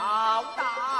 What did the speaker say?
老大。